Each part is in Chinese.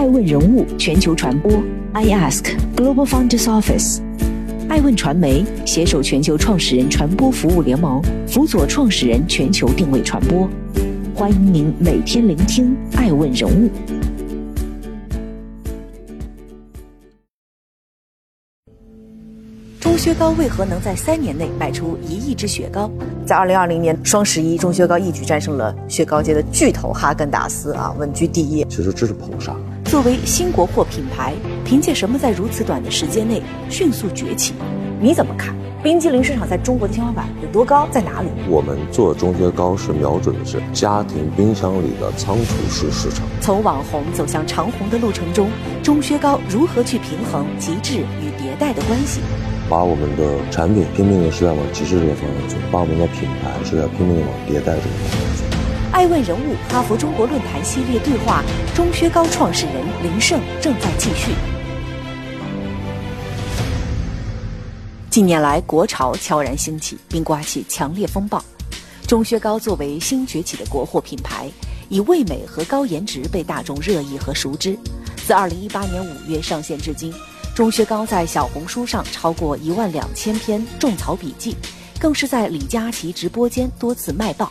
爱问人物全球传播，I Ask Global Founders Office，爱问传媒携手全球创始人传播服务联盟，辅佐创始人全球定位传播。欢迎您每天聆听爱问人物。钟薛高为何能在三年内卖出一亿只雪糕？在二零二零年双十一，钟薛高一举战胜了雪糕界的巨头哈根达斯啊，稳居第一。其实这是捧杀。作为新国货品牌，凭借什么在如此短的时间内迅速崛起？你怎么看？冰激凌市场在中国的天花板有多高？在哪里？我们做钟薛高是瞄准的是家庭冰箱里的仓储式市场。从网红走向长红的路程中，钟薛高如何去平衡极致与迭代的关系？把我们的产品拼命的是在往极致这个方向走，把我们的品牌是在拼命的往迭代这个方向走。爱问人物哈佛中国论坛系列对话，钟薛高创始人林胜正在继续。近年来，国潮悄然兴起，并刮起强烈风暴。钟薛高作为新崛起的国货品牌，以味美和高颜值被大众热议和熟知。自2018年5月上线至今。钟薛高在小红书上超过一万两千篇种草笔记，更是在李佳琦直播间多次卖爆。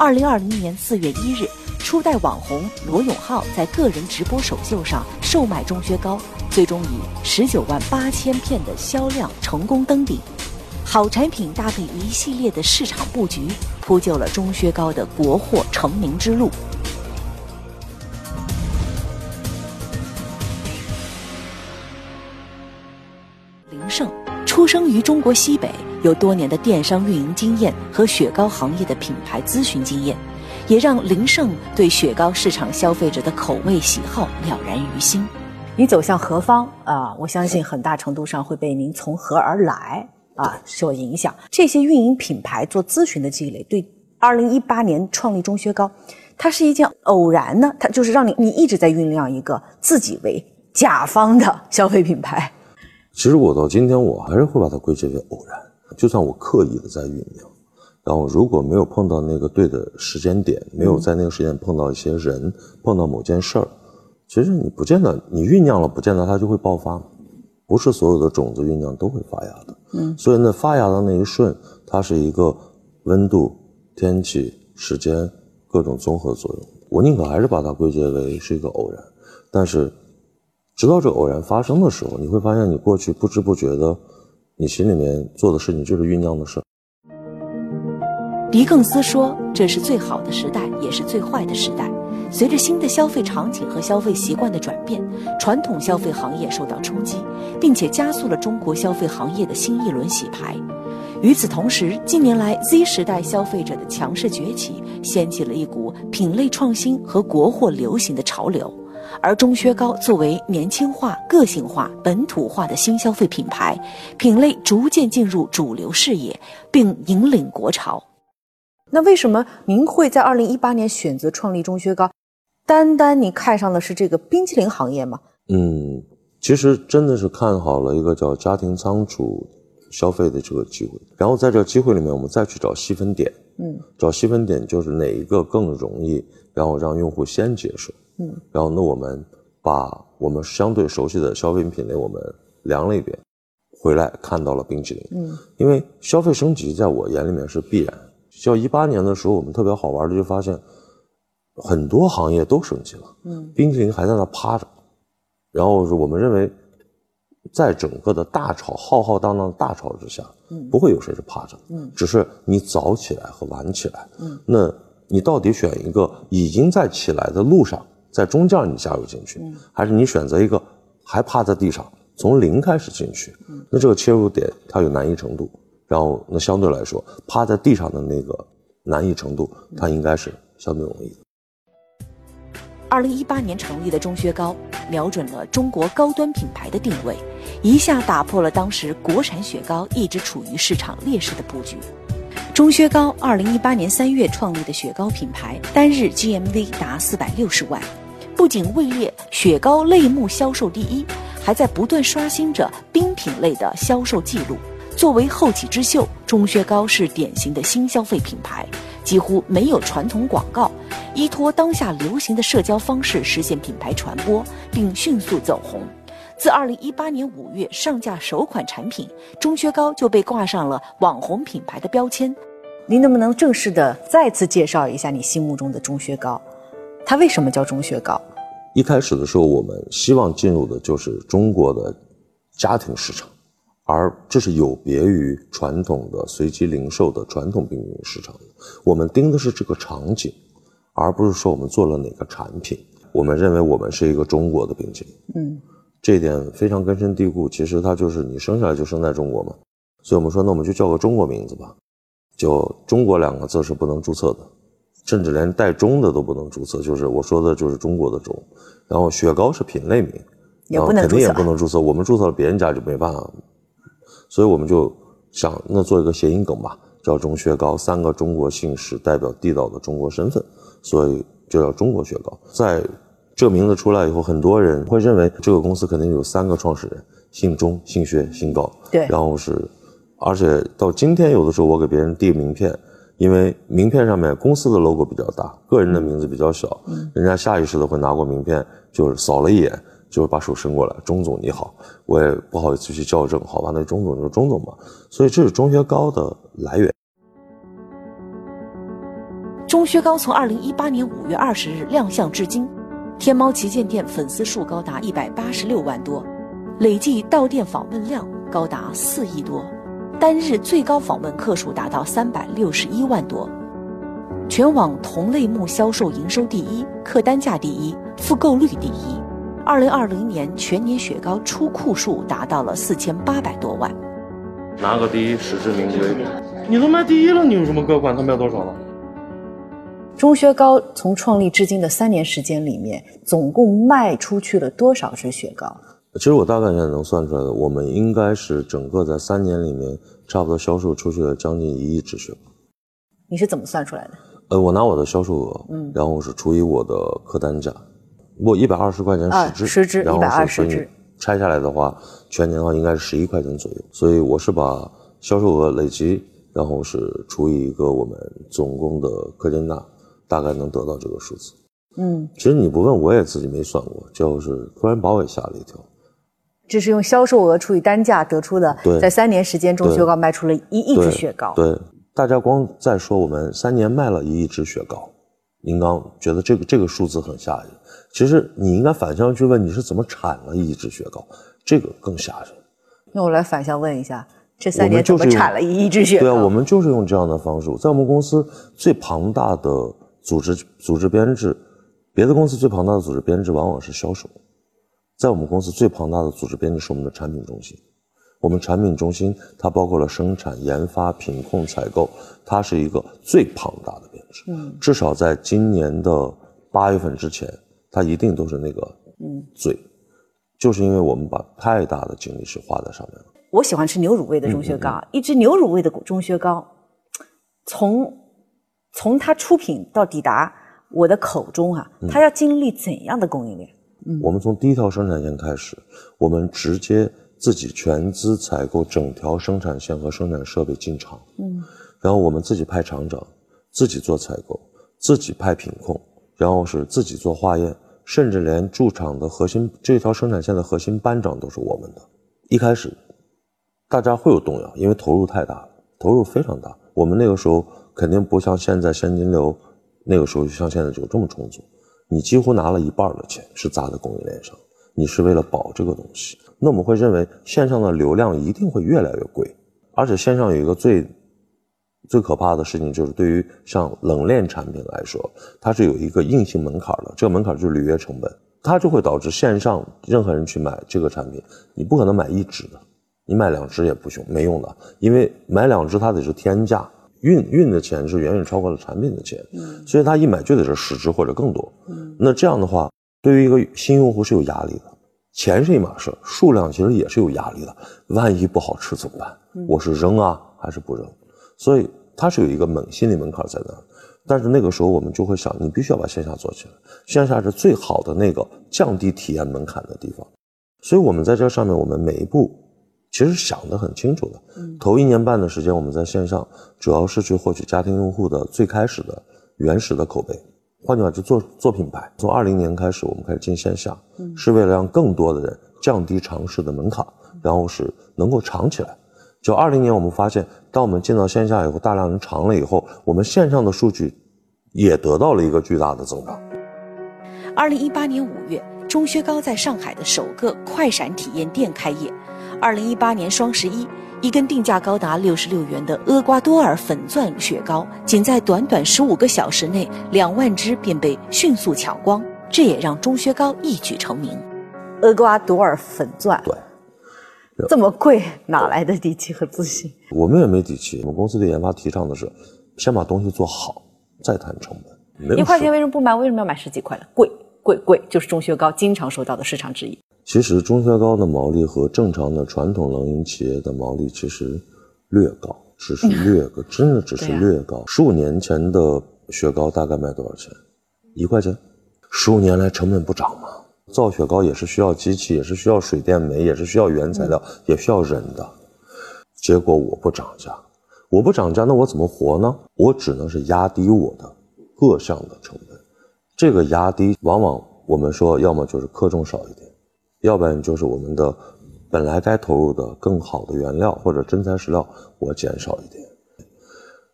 二零二零年四月一日，初代网红罗永浩在个人直播首秀上售卖钟薛高，最终以十九万八千片的销量成功登顶。好产品搭配一系列的市场布局，铺就了钟薛高的国货成名之路。出生于中国西北，有多年的电商运营经验和雪糕行业的品牌咨询经验，也让林胜对雪糕市场消费者的口味喜好了然于心。你走向何方啊？我相信很大程度上会被您从何而来啊所影响。这些运营品牌做咨询的积累，对二零一八年创立钟薛高，它是一件偶然呢？它就是让你你一直在酝酿一个自己为甲方的消费品牌。其实我到今天，我还是会把它归结为偶然。就算我刻意的在酝酿，然后如果没有碰到那个对的时间点，没有在那个时间碰到一些人，碰到某件事儿，其实你不见得你酝酿了，不见得它就会爆发。不是所有的种子酝酿都会发芽的。嗯，所以那发芽的那一瞬，它是一个温度、天气、时间各种综合作用。我宁可还是把它归结为是一个偶然，但是。直到这偶然发生的时候，你会发现你过去不知不觉的，你心里面做的事情就是酝酿的事。狄更斯说：“这是最好的时代，也是最坏的时代。随着新的消费场景和消费习惯的转变，传统消费行业受到冲击，并且加速了中国消费行业的新一轮洗牌。与此同时，近年来 Z 时代消费者的强势崛起，掀起了一股品类创新和国货流行的潮流。”而钟薛高作为年轻化、个性化、本土化的新消费品牌，品类逐渐进入主流视野，并引领国潮。那为什么您会在二零一八年选择创立钟薛高？单单你看上的是这个冰淇淋行业吗？嗯，其实真的是看好了一个叫家庭仓储消费的这个机会，然后在这个机会里面，我们再去找细分点。嗯，找细分点就是哪一个更容易，然后让用户先接受。嗯，然后那我们把我们相对熟悉的消费品类我们量了一遍，回来看到了冰淇淋。嗯，因为消费升级在我眼里面是必然。像一八年的时候，我们特别好玩的就发现，很多行业都升级了。嗯，冰淇淋还在那趴着。然后是我们认为，在整个的大潮浩浩荡荡的大潮之下，嗯，不会有谁是趴着。嗯，只是你早起来和晚起来。嗯，那你到底选一个已经在起来的路上？在中间你加入进去，还是你选择一个还趴在地上，从零开始进去？那这个切入点它有难易程度，然后那相对来说趴在地上的那个难易程度，它应该是相对容易的。二零一八年成立的钟薛高，瞄准了中国高端品牌的定位，一下打破了当时国产雪糕一直处于市场劣势的布局。钟薛高二零一八年三月创立的雪糕品牌，单日 GMV 达四百六十万，不仅位列雪糕类目销售第一，还在不断刷新着冰品类的销售记录。作为后起之秀，钟薛高是典型的新消费品牌，几乎没有传统广告，依托当下流行的社交方式实现品牌传播，并迅速走红。自二零一八年五月上架首款产品，钟薛高就被挂上了网红品牌的标签。您能不能正式的再次介绍一下你心目中的钟薛高？它为什么叫钟薛高？一开始的时候，我们希望进入的就是中国的家庭市场。而这是有别于传统的随机零售的传统冰淇淋市场的，我们盯的是这个场景，而不是说我们做了哪个产品。我们认为我们是一个中国的冰淇淋，嗯，这一点非常根深蒂固。其实它就是你生下来就生在中国嘛，所以我们说那我们就叫个中国名字吧，就“中国”两个字是不能注册的，甚至连带“中”的都不能注册。就是我说的就是中国的“中”，然后雪糕是品类名，也不能肯定也不能注册。我们注册了，别人家就没办法。所以我们就想，那做一个谐音梗吧，叫“中薛高”，三个中国姓氏代表地道的中国身份，所以就叫“中国雪糕”。在这名字出来以后，很多人会认为这个公司肯定有三个创始人，姓钟、姓薛、姓高。对。然后是，而且到今天，有的时候我给别人递名片，因为名片上面公司的 logo 比较大，个人的名字比较小，人家下意识的会拿过名片，就是扫了一眼。就是把手伸过来，钟总你好，我也不好意思去校正，好吧，那钟总就钟总吧。所以这是钟薛高的来源。钟薛高从二零一八年五月二十日亮相至今，天猫旗舰店粉丝数高达一百八十六万多，累计到店访问量高达四亿多，单日最高访问客数达到三百六十一万多，全网同类目销售营收第一，客单价第一，复购率第一。二零二零年全年雪糕出库数达到了四千八百多万，拿个第一实至名归。你都卖第一了，你有什么可管他卖多少了？钟薛高从创立至今的三年时间里面，总共卖出去了多少支雪糕？其实我大概现在能算出来的，我们应该是整个在三年里面，差不多销售出去了将近一亿支雪糕。你是怎么算出来的？呃，我拿我的销售额，嗯，然后是除以我的客单价。我一百二十块钱十支，十支，一百二十支，拆下来的话，全年的话应该是十一块钱左右。所以我是把销售额累积，然后是除以一个我们总共的客单价，大概能得到这个数字。嗯，其实你不问我也自己没算过，就是突然把我也吓了一跳。这是用销售额除以单价得出的，在三年时间中，雪糕卖出了一亿只雪糕。对，大家光在说我们三年卖了一亿只雪糕，您刚觉得这个这个数字很吓人。其实你应该反向去问，你是怎么产了一亿只雪糕？这个更吓人。那我来反向问一下，这三年怎么产了一亿只雪糕？对啊，我们就是用这样的方式。在我们公司最庞大的组织组织编制，别的公司最庞大的组织编制往往是销售，在我们公司最庞大的组织编制是我们的产品中心。我们产品中心它包括了生产、研发、品控、采购，它是一个最庞大的编制。嗯，至少在今年的八月份之前。它一定都是那个嗯最，就是因为我们把太大的精力是花在上面了。我喜欢吃牛乳味的钟薛高，一只牛乳味的钟薛高，从从它出品到抵达我的口中啊，它要经历怎样的供应链？嗯，我们从第一条生产线开始，我们直接自己全资采购整条生产线和生产设备进厂，嗯，然后我们自己派厂长，自己做采购，自己派品控。然后是自己做化验，甚至连驻厂的核心这条生产线的核心班长都是我们的。一开始，大家会有动摇，因为投入太大了，投入非常大。我们那个时候肯定不像现在现金流，那个时候就像现在就这么充足。你几乎拿了一半的钱是砸在供应链上，你是为了保这个东西。那我们会认为线上的流量一定会越来越贵，而且线上有一个最。最可怕的事情就是，对于像冷链产品来说，它是有一个硬性门槛的，这个门槛就是履约成本，它就会导致线上任何人去买这个产品，你不可能买一支的，你买两只也不行，没用的，因为买两只它得是天价，运运的钱是远远超过了产品的钱，所以他一买就得是十支或者更多，那这样的话，对于一个新用户是有压力的，钱是一码事，数量其实也是有压力的，万一不好吃怎么办？我是扔啊还是不扔？所以它是有一个门心理门槛在那，但是那个时候我们就会想，你必须要把线下做起来，线下是最好的那个降低体验门槛的地方。所以我们在这上面，我们每一步其实想得很清楚的。头一年半的时间，我们在线上主要是去获取家庭用户的最开始的原始的口碑，换句话就做做品牌。从二零年开始，我们开始进线下，是为了让更多的人降低尝试的门槛，然后是能够尝起来。就二零年，我们发现，当我们进到线下以后，大量人尝了以后，我们线上的数据也得到了一个巨大的增长。二零一八年五月，钟薛高在上海的首个快闪体验店开业。二零一八年双十一，一根定价高达六十六元的厄瓜多尔粉钻雪糕，仅在短短十五个小时内，两万只便被迅速抢光，这也让钟薛高一举成名。厄瓜多尔粉钻，对。这么贵，哪来的底气和自信？我们也没底气。我们公司的研发提倡的是，先把东西做好，再谈成本。一块钱为什么不买？为什么要买十几块呢？贵贵贵，就是钟薛高经常受到的市场质疑。其实钟薛高的毛利和正常的传统冷饮企业的毛利其实略高，只是略高，真的只是略高。十五年前的雪糕大概卖多少钱？一块钱。十五年来成本不涨吗？造雪糕也是需要机器，也是需要水电煤，也是需要原材料，也需要人的。结果我不涨价，我不涨价，那我怎么活呢？我只能是压低我的各项的成本。这个压低，往往我们说，要么就是克重少一点，要不然就是我们的本来该投入的更好的原料或者真材实料，我减少一点。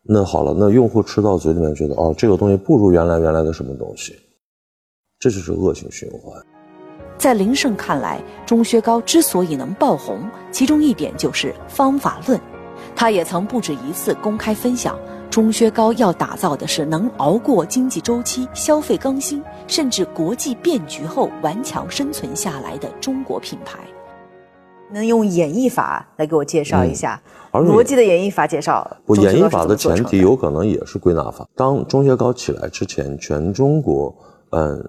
那好了，那用户吃到嘴里面觉得，哦，这个东西不如原来原来的什么东西，这就是恶性循环。在林胜看来，钟薛高之所以能爆红，其中一点就是方法论。他也曾不止一次公开分享，钟薛高要打造的是能熬过经济周期、消费更新，甚至国际变局后顽强生存下来的中国品牌。能用演绎法来给我介绍一下逻辑的演绎法介绍？不，演绎法的前提有可能也是归纳法。当钟薛高起来之前，全中国，嗯。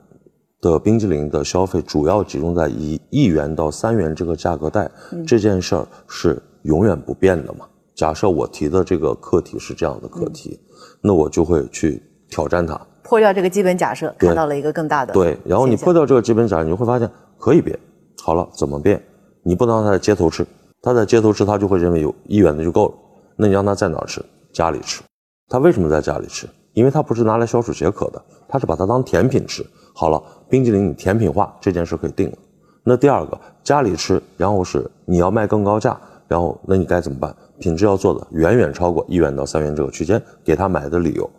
的冰激凌的消费主要集中在一亿元到三元这个价格带，这件事儿是永远不变的嘛？假设我提的这个课题是这样的课题，那我就会去挑战它，破掉这个基本假设，看到了一个更大的对。然后你破掉这个基本假设，你会发现可以变。好了，怎么变？你不能让他在街头吃，他在街头吃，他就会认为有一元的就够了。那你让他在哪儿吃？家里吃。他为什么在家里吃？因为他不是拿来消暑解渴的，他是把它当甜品吃。好了，冰激凌你甜品化这件事可以定了。那第二个家里吃，然后是你要卖更高价，然后那你该怎么办？品质要做的远远超过一元到三元这个区间，给他买的理由。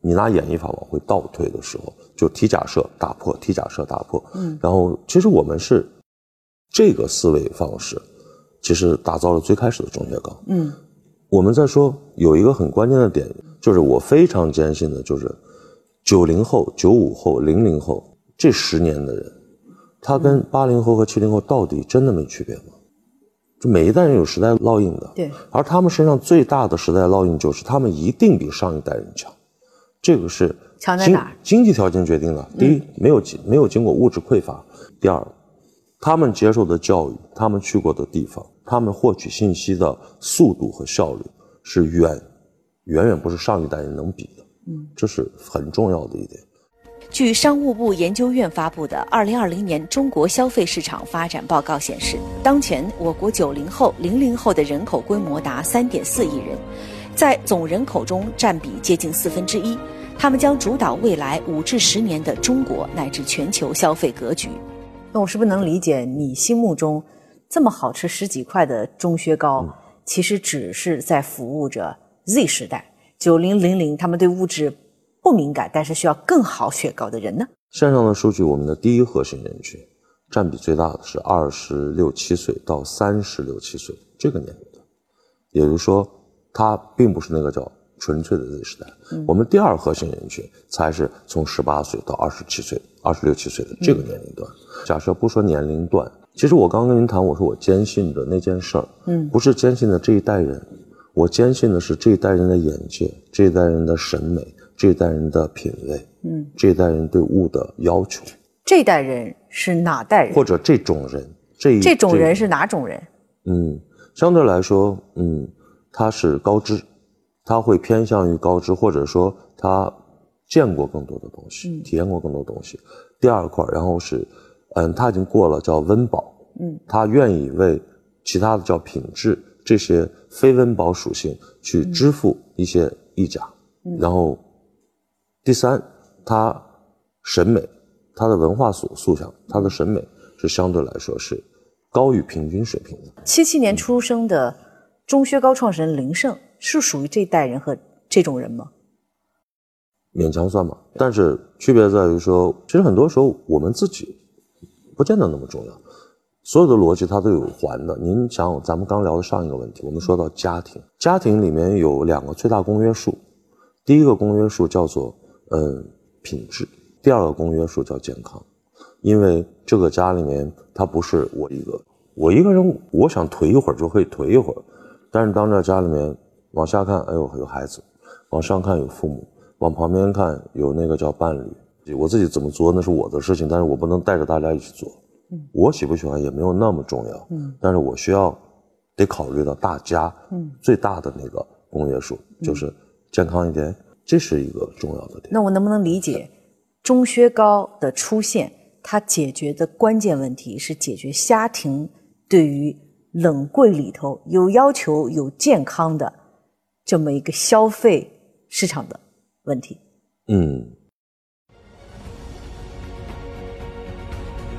你拿演绎法往回倒推的时候，就提假设打破，提假设打破。嗯，然后其实我们是这个思维方式，其实打造了最开始的中学岗。嗯，我们在说有一个很关键的点，就是我非常坚信的就是。九零后、九五后、零零后这十年的人，他跟八零后和七零后到底真的没区别吗？就每一代人有时代烙印的，对。而他们身上最大的时代烙印就是他们一定比上一代人强，这个是强在哪？经济条件决定的。第一，没有经没有经过物质匮乏；第二，他们接受的教育，他们去过的地方，他们获取信息的速度和效率是远远远不是上一代人能比的。嗯，这是很重要的一点。据商务部研究院发布的《二零二零年中国消费市场发展报告》显示，当前我国九零后、零零后的人口规模达三点四亿人，在总人口中占比接近四分之一。他们将主导未来五至十年的中国乃至全球消费格局。那我是不是能理解你心目中这么好吃十几块的钟薛高，其实只是在服务着 Z 时代？九零零零，他们对物质不敏感，但是需要更好雪糕的人呢？线上的数据，我们的第一核心人群，占比最大的是二十六七岁到三十六七岁这个年龄段，也就是说，它并不是那个叫纯粹的 Z 时代。我们第二核心人群才是从十八岁到二十七岁、二十六七岁的这个年龄段。假设不说年龄段，其实我刚刚跟您谈，我说我坚信的那件事儿，嗯，不是坚信的这一代人。我坚信的是这一代人的眼界，这一代人的审美，这一代人的品味，嗯，这一代人对物的要求。这代人是哪代人？或者这种人，这这种人是哪种人？嗯，相对来说，嗯，他是高知，他会偏向于高知，或者说他见过更多的东西，体验过更多东西。第二块，然后是，嗯，他已经过了叫温饱，嗯，他愿意为。其他的叫品质这些非温饱属性去支付一些溢价，然后第三，他审美，他的文化素素养，他的审美是相对来说是高于平均水平的。七七年出生的中薛高创始人林胜是属于这一代人和这种人吗？勉强算吧，但是区别在于说，其实很多时候我们自己不见得那么重要。所有的逻辑它都有环的。您想，咱们刚聊的上一个问题，我们说到家庭，家庭里面有两个最大公约数，第一个公约数叫做嗯品质，第二个公约数叫健康。因为这个家里面，它不是我一个，我一个人，我想颓一会儿就可以颓一会儿，但是当这家里面往下看，哎呦有孩子，往上看有父母。往旁边看，有那个叫伴侣。我自己怎么做那是我的事情，但是我不能带着大家一起做。嗯，我喜不喜欢也没有那么重要。嗯，但是我需要得考虑到大家。嗯，最大的那个公约数就是健康一点，这是一个重要的点。那我能不能理解，钟薛高的出现，它解决的关键问题是解决家庭对于冷柜里头有要求、有健康的这么一个消费市场的。问题，嗯，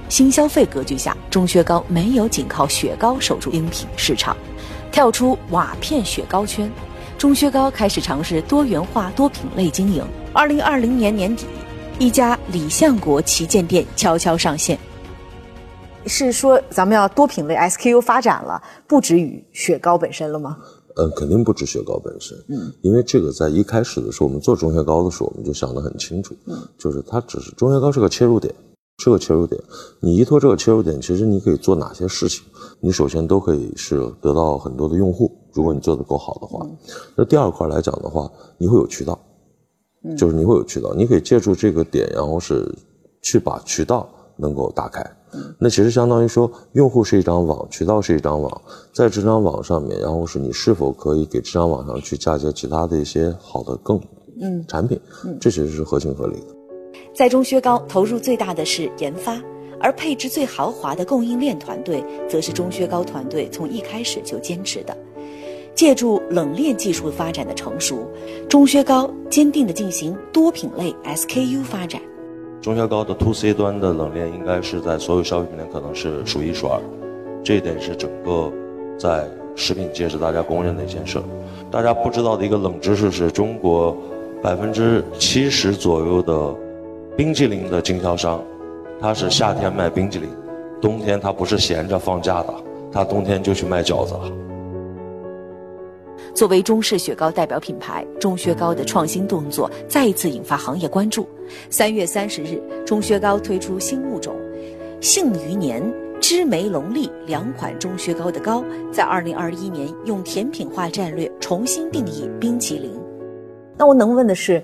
新消费格局下，钟薛高没有仅靠雪糕守住冰品市场，跳出瓦片雪糕圈，钟薛高开始尝试多元化多品类经营。二零二零年年底，一家李相国旗舰店悄悄上线。是说咱们要多品类 SKU 发展了，不止于雪糕本身了吗？嗯，肯定不止雪糕本身，嗯，因为这个在一开始的时候，我们做钟薛高的时候，我们就想得很清楚，嗯，就是它只是钟薛高是个切入点，是个切入点。你依托这个切入点，其实你可以做哪些事情？你首先都可以是得到很多的用户，如果你做的够好的话。那第二块来讲的话，你会有渠道，就是你会有渠道，你可以借助这个点，然后是去把渠道能够打开。那其实相当于说，用户是一张网，渠道是一张网，在这张网上面，然后是你是否可以给这张网上去嫁接其他的一些好的更嗯产品，这其实是合情合理的。在中薛高投入最大的是研发，而配置最豪华的供应链团队，则是中薛高团队从一开始就坚持的。借助冷链技术发展的成熟，中薛高坚定地进行多品类 SKU 发展。中消高的 to C 端的冷链应该是在所有消费品里可能是数一数二，这一点是整个在食品界是大家公认的一件事。大家不知道的一个冷知识是中国百分之七十左右的冰激凌的经销商，他是夏天卖冰激凌，冬天他不是闲着放假的，他冬天就去卖饺子了。作为中式雪糕代表品牌，钟薛高的创新动作再一次引发行业关注。三月三十日，钟薛高推出新物种“杏余年”、“芝梅龙利”两款钟薛高的糕，在二零二一年用甜品化战略重新定义冰淇淋。那我能问的是，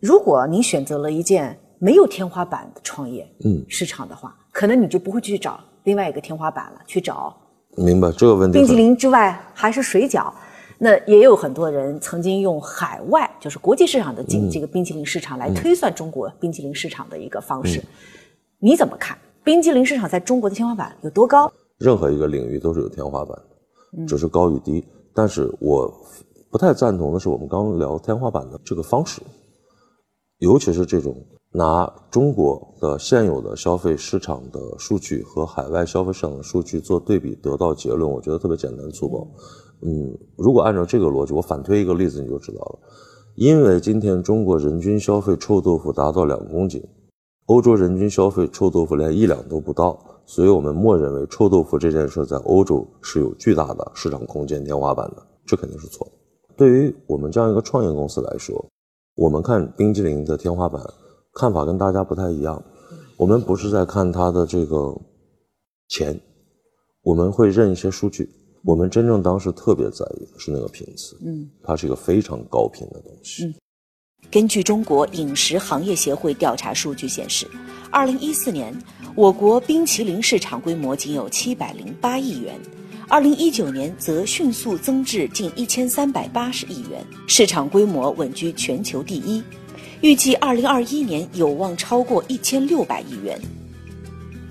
如果您选择了一件没有天花板的创业嗯市场的话，可能你就不会去找另外一个天花板了，去找明白这个问题。冰淇淋之外还是水饺。那也有很多人曾经用海外，就是国际市场的这这个冰淇淋市场来推算中国冰淇淋市场的一个方式。你怎么看冰淇淋市场在中国的天花板有多高？任何一个领域都是有天花板的，只是高与低。但是我不太赞同的是我们刚刚聊天花板的这个方式，尤其是这种拿中国的现有的消费市场的数据和海外消费市场的数据做对比得到结论，我觉得特别简单粗暴。嗯，嗯如果按照这个逻辑，我反推一个例子你就知道了。因为今天中国人均消费臭豆腐达到两公斤，欧洲人均消费臭豆腐连一两都不到，所以我们默认为臭豆腐这件事在欧洲是有巨大的市场空间天花板的，这肯定是错的。对于我们这样一个创业公司来说，我们看冰激凌的天花板看法跟大家不太一样，我们不是在看它的这个钱，我们会认一些数据。我们真正当时特别在意的是那个频次，嗯，它是一个非常高频的东西。嗯，根据中国饮食行业协会调查数据显示，二零一四年我国冰淇淋市场规模仅有七百零八亿元，二零一九年则迅速增至近一千三百八十亿元，市场规模稳居全球第一，预计二零二一年有望超过一千六百亿元。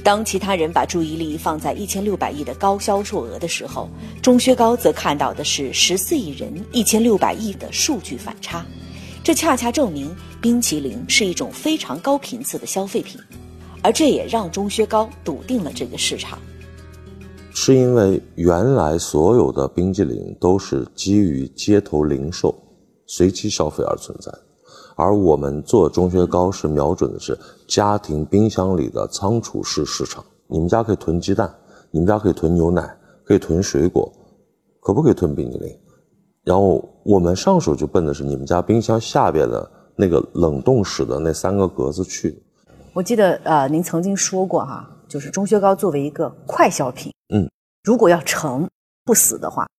当其他人把注意力放在一千六百亿的高销售额的时候，钟薛高则看到的是十四亿人一千六百亿的数据反差。这恰恰证明冰淇淋是一种非常高频次的消费品，而这也让钟薛高笃定了这个市场。是因为原来所有的冰激凌都是基于街头零售、随机消费而存在。而我们做钟薛高是瞄准的是家庭冰箱里的仓储式市场。你们家可以囤鸡蛋，你们家可以囤牛奶，可以囤水果，可不可以囤冰激凌？然后我们上手就奔的是你们家冰箱下边的那个冷冻室的那三个格子去。我记得呃，您曾经说过哈，就是钟薛高作为一个快消品，嗯，如果要成不死的话，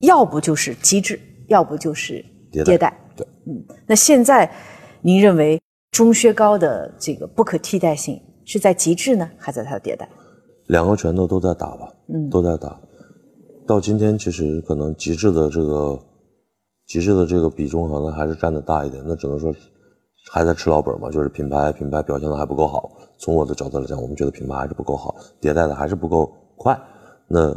要不就是机制，要不就是迭代。对，嗯，那现在，您认为中靴高的这个不可替代性是在极致呢，还在它的迭代？两个拳头都在打吧，嗯，都在打。到今天，其实可能极致的这个极致的这个比重可能还是占的大一点。那只能说还在吃老本嘛，就是品牌品牌表现的还不够好。从我的角度来讲，我们觉得品牌还是不够好，迭代的还是不够快。那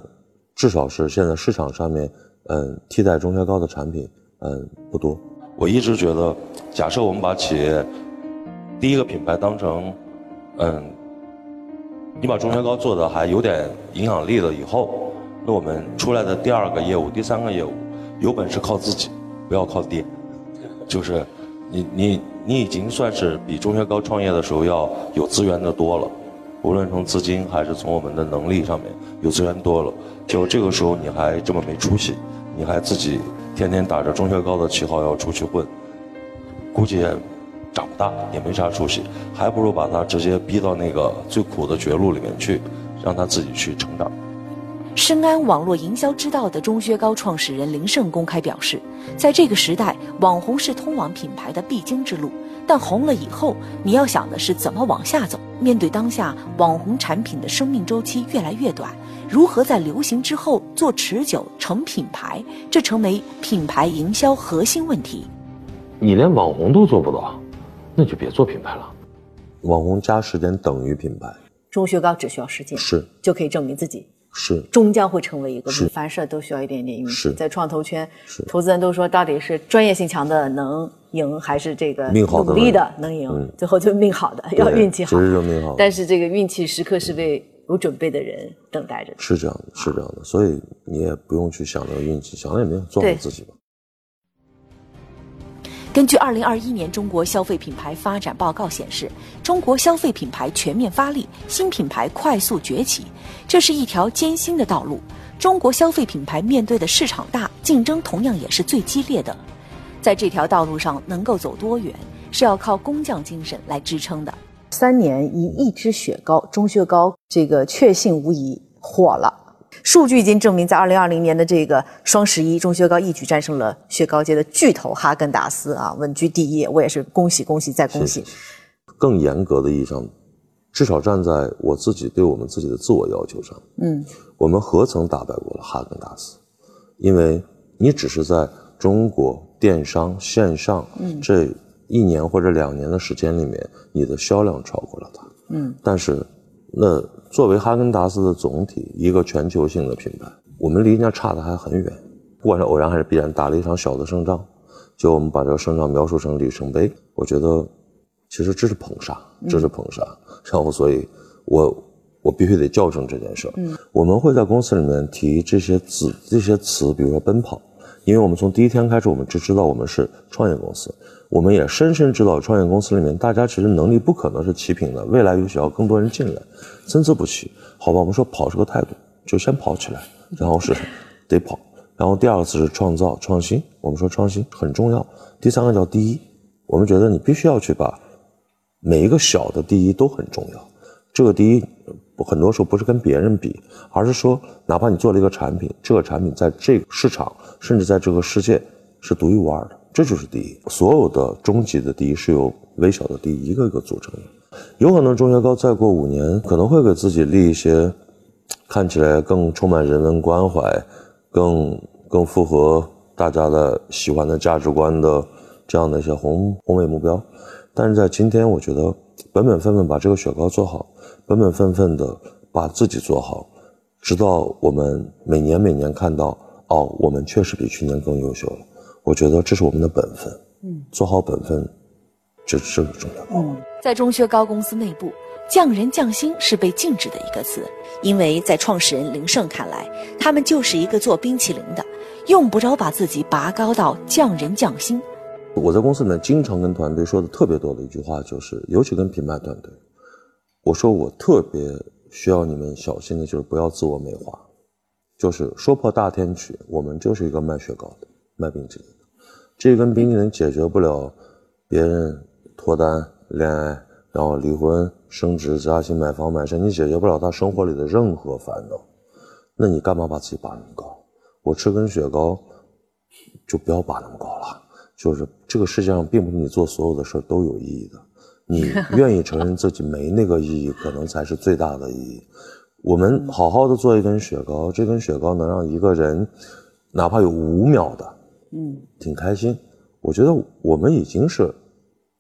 至少是现在市场上面，嗯，替代钟薛高的产品，嗯，不多。我一直觉得，假设我们把企业第一个品牌当成，嗯，你把钟薛高做的还有点影响力了以后，那我们出来的第二个业务、第三个业务，有本事靠自己，不要靠爹。就是你你你已经算是比钟薛高创业的时候要有资源的多了，无论从资金还是从我们的能力上面有资源多了。就这个时候你还这么没出息，你还自己。天天打着钟薛高的旗号要出去混，估计也长不大，也没啥出息，还不如把他直接逼到那个最苦的绝路里面去，让他自己去成长。深谙网络营销之道的钟薛高创始人林胜公开表示，在这个时代，网红是通往品牌的必经之路，但红了以后，你要想的是怎么往下走。面对当下网红产品的生命周期越来越短。如何在流行之后做持久成品牌，这成为品牌营销核心问题。你连网红都做不到，那就别做品牌了。网红加时间等于品牌。钟薛高只需要时间，是就可以证明自己，是终将会成为一个。凡事都需要一点点运气。在创投圈，投资人都说，到底是专业性强的能赢，还是这个努力的能赢？最后就命好的，要运气好。其实就命好。但是这个运气时刻是被。有准备的人等待着，是这样的，是这样的，所以你也不用去想那个运气，想了也没用，做好自己吧。根据二零二一年中国消费品牌发展报告显示，中国消费品牌全面发力，新品牌快速崛起，这是一条艰辛的道路。中国消费品牌面对的市场大，竞争同样也是最激烈的。在这条道路上能够走多远，是要靠工匠精神来支撑的。三年一亿支雪糕，钟薛高这个确信无疑火了。数据已经证明，在二零二零年的这个双十一，钟薛高一举战胜了雪糕界的巨头哈根达斯啊，稳居第一。我也是恭喜恭喜再恭喜。更严格的意义上，至少站在我自己对我们自己的自我要求上，嗯，我们何曾打败过了哈根达斯？因为你只是在中国电商线上这。一年或者两年的时间里面，你的销量超过了它。嗯，但是，那作为哈根达斯的总体一个全球性的品牌，我们离人家差的还很远。不管是偶然还是必然，打了一场小的胜仗，就我们把这个胜仗描述成里程碑。我觉得，其实这是捧杀，这是捧杀。然后，所以我我必须得校正这件事儿。嗯，我们会在公司里面提这些字、这些词，比如说奔跑，因为我们从第一天开始，我们就知道我们是创业公司。我们也深深知道，创业公司里面大家其实能力不可能是齐平的，未来有需要更多人进来，参差不齐。好吧，我们说跑是个态度，就先跑起来，然后是得跑。然后第二个词是创造创新，我们说创新很重要。第三个叫第一，我们觉得你必须要去把每一个小的第一都很重要。这个第一，很多时候不是跟别人比，而是说，哪怕你做了一个产品，这个产品在这个市场，甚至在这个世界是独一无二的。这就是第一，所有的终极的第一是由微小的第一一个一个组成的。有可能钟薛高再过五年，可能会给自己立一些看起来更充满人文关怀、更更符合大家的喜欢的价值观的这样的一些宏宏伟目标。但是在今天，我觉得本本分分把这个雪糕做好，本本分分的把自己做好，直到我们每年每年看到，哦，我们确实比去年更优秀了。我觉得这是我们的本分，嗯，做好本分，这是个重要。嗯，在中薛高公司内部，匠人匠心是被禁止的一个词，因为在创始人林胜看来，他们就是一个做冰淇淋的，用不着把自己拔高到匠人匠心。我在公司里面经常跟团队说的特别多的一句话就是，尤其跟品牌团队，我说我特别需要你们小心的就是不要自我美化，就是说破大天去，我们就是一个卖雪糕的，卖冰淇淋的，这根冰淇淋解决不了别人脱单、恋爱，然后离婚、升职加薪、买房买车，你解决不了他生活里的任何烦恼，那你干嘛把自己拔那么高？我吃根雪糕，就不要拔那么高了。就是这个世界上，并不是你做所有的事都有意义的。你 愿意承认自己没那个意义，可能才是最大的意义。我们好好的做一根雪糕，这根雪糕能让一个人，哪怕有五秒的，嗯，挺开心。我觉得我们已经是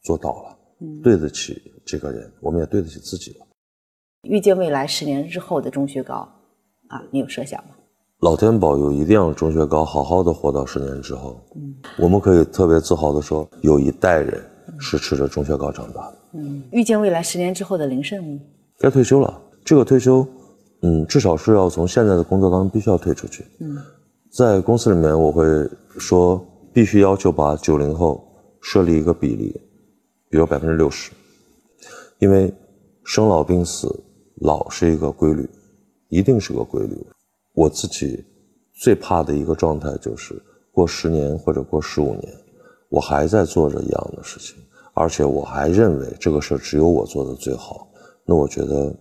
做到了，对得起这个人，我们也对得起自己了。预见未来十年之后的钟薛高，啊，你有设想吗？老天保佑，一定让钟薛高好好的活到十年之后。嗯，我们可以特别自豪的说，有一代人是吃着中学高长大的。嗯，预见未来十年之后的林胜，该退休了。这个退休，嗯，至少是要从现在的工作当中必须要退出去。嗯，在公司里面，我会说，必须要求把九零后设立一个比例，比如百分之六十，因为生老病死，老是一个规律，一定是个规律。我自己最怕的一个状态就是过十年或者过十五年，我还在做着一样的事情，而且我还认为这个事儿只有我做的最好。那我觉得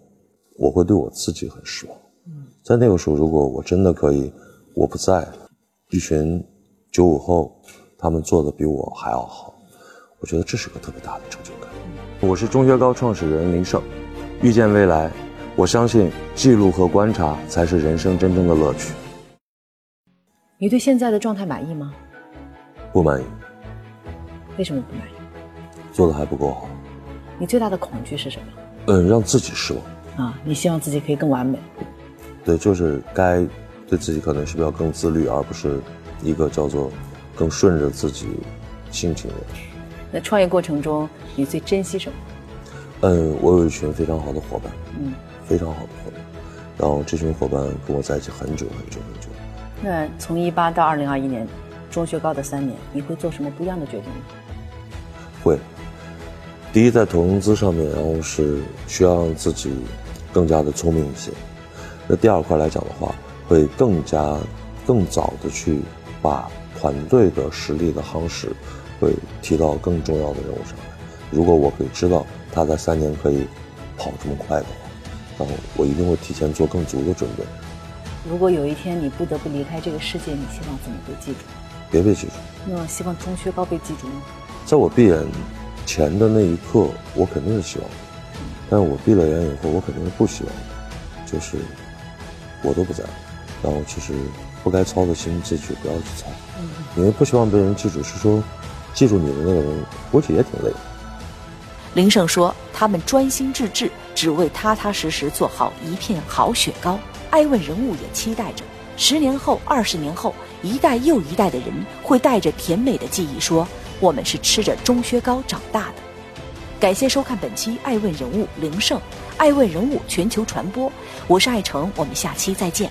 我会对我自己很失望。在那个时候，如果我真的可以，我不在了，一群九五后他们做的比我还要好，我觉得这是个特别大的成就感。我是中学高创始人林胜，遇见未来。我相信记录和观察才是人生真正的乐趣。你对现在的状态满意吗？不满意。为什么不满意？做的还不够好。你最大的恐惧是什么？嗯，让自己失望。啊，你希望自己可以更完美。对，就是该对自己可能是不是要更自律，而不是一个叫做更顺着自己心情的。那创业过程中，你最珍惜什么？嗯，我有一群非常好的伙伴。嗯。非常好的伙伴，然后这群伙伴跟我在一起很久很久很久。那从一八到二零二一年，中学高的三年，你会做什么不一样的决定吗？会。第一，在投融资上面，然后是需要让自己更加的聪明一些。那第二块来讲的话，会更加更早的去把团队的实力的夯实，会提到更重要的任务上来。如果我可以知道他在三年可以跑这么快的话。然后我一定会提前做更足的准备。如果有一天你不得不离开这个世界，你希望怎么被记住？别被记住。那希望钟薛高被记住吗？在我闭眼前的那一刻，我肯定是希望的。但是我闭了眼以后，我肯定是不希望的。就是我都不在，然后其实不该操的心，自己不要去操。嗯。因为不希望被人记住，是说记住你的那个人，估计也挺累。林胜说：“他们专心致志，只为踏踏实实做好一片好雪糕。”爱问人物也期待着，十年后、二十年后，一代又一代的人会带着甜美的记忆说：“我们是吃着中薛高长大的。感谢收看本期爱问人物林胜爱问人物全球传播我是爱成我们下期再见。